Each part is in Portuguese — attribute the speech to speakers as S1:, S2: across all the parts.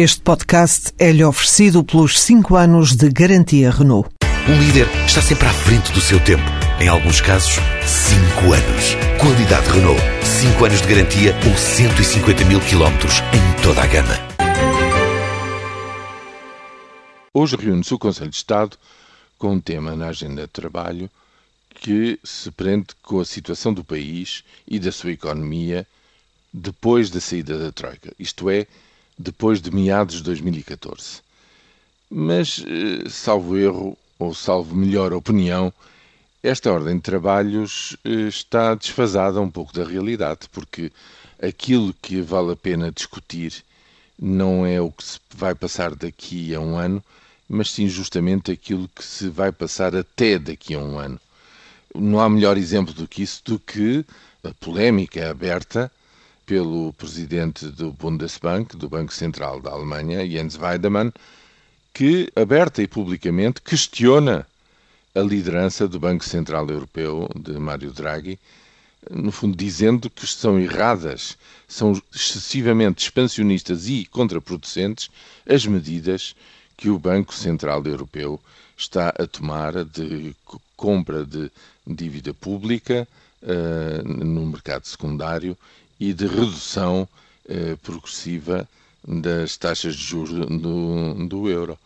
S1: Este podcast é-lhe oferecido pelos 5 anos de garantia Renault.
S2: Um líder está sempre à frente do seu tempo. Em alguns casos, 5 anos. Qualidade Renault. 5 anos de garantia ou 150 mil quilómetros em toda a gama.
S3: Hoje reúne-se o Conselho de Estado com um tema na agenda de trabalho que se prende com a situação do país e da sua economia depois da saída da Troika, isto é, depois de meados de 2014. Mas, eh, salvo erro, ou salvo melhor opinião, esta ordem de trabalhos eh, está desfasada um pouco da realidade, porque aquilo que vale a pena discutir não é o que se vai passar daqui a um ano, mas sim justamente aquilo que se vai passar até daqui a um ano. Não há melhor exemplo do que isso do que a polémica aberta pelo presidente do Bundesbank, do Banco Central da Alemanha, Jens Weidemann, que aberta e publicamente questiona a liderança do Banco Central Europeu de Mário Draghi, no fundo dizendo que são erradas, são excessivamente expansionistas e contraproducentes as medidas que o Banco Central Europeu está a tomar de compra de dívida pública uh, no mercado secundário e de redução eh, progressiva das taxas de juros do, do euro.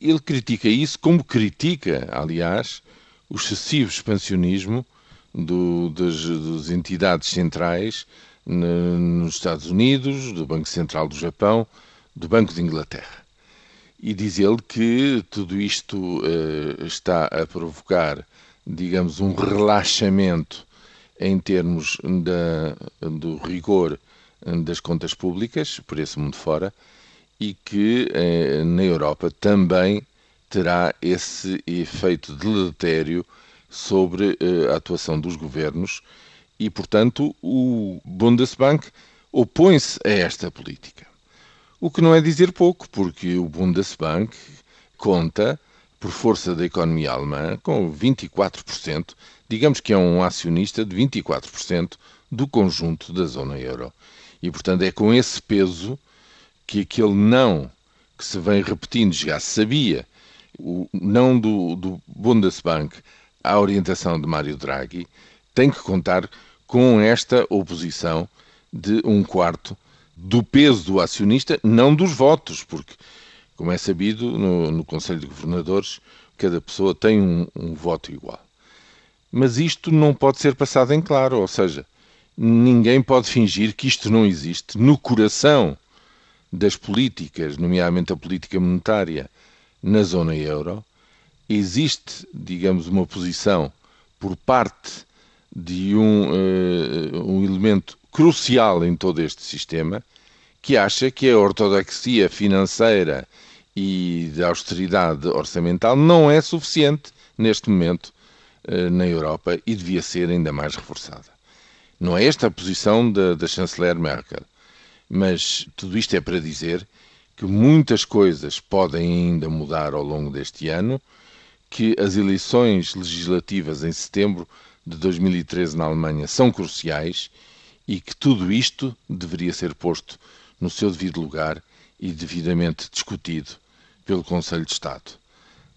S3: Ele critica isso, como critica, aliás, o excessivo expansionismo do, das, das, entidades centrais nos Estados Unidos, do Banco Central do Japão, do Banco de Inglaterra. E diz ele que tudo isto eh, está a provocar, digamos, um relaxamento em termos da, do rigor das contas públicas, por esse mundo fora, e que eh, na Europa também terá esse efeito deletério sobre eh, a atuação dos governos e, portanto, o Bundesbank opõe-se a esta política. O que não é dizer pouco, porque o Bundesbank conta, por força da economia alemã, com 24% digamos que é um acionista de 24% do conjunto da zona euro. E, portanto, é com esse peso que aquele não que se vem repetindo, já se sabia, o não do, do Bundesbank à orientação de Mário Draghi, tem que contar com esta oposição de um quarto do peso do acionista, não dos votos, porque, como é sabido, no, no Conselho de Governadores, cada pessoa tem um, um voto igual. Mas isto não pode ser passado em claro, ou seja, ninguém pode fingir que isto não existe. No coração das políticas, nomeadamente a política monetária na zona euro, existe, digamos, uma posição por parte de um, uh, um elemento crucial em todo este sistema que acha que a ortodoxia financeira e de austeridade orçamental não é suficiente neste momento eh, na Europa e devia ser ainda mais reforçada. Não é esta a posição da, da chanceler Merkel, mas tudo isto é para dizer que muitas coisas podem ainda mudar ao longo deste ano, que as eleições legislativas em setembro de 2013 na Alemanha são cruciais e que tudo isto deveria ser posto no seu devido lugar e devidamente discutido pelo Conselho de Estado.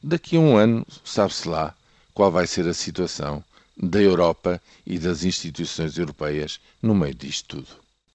S3: Daqui a um ano, sabe-se lá, qual vai ser a situação da Europa e das instituições europeias no meio disto tudo.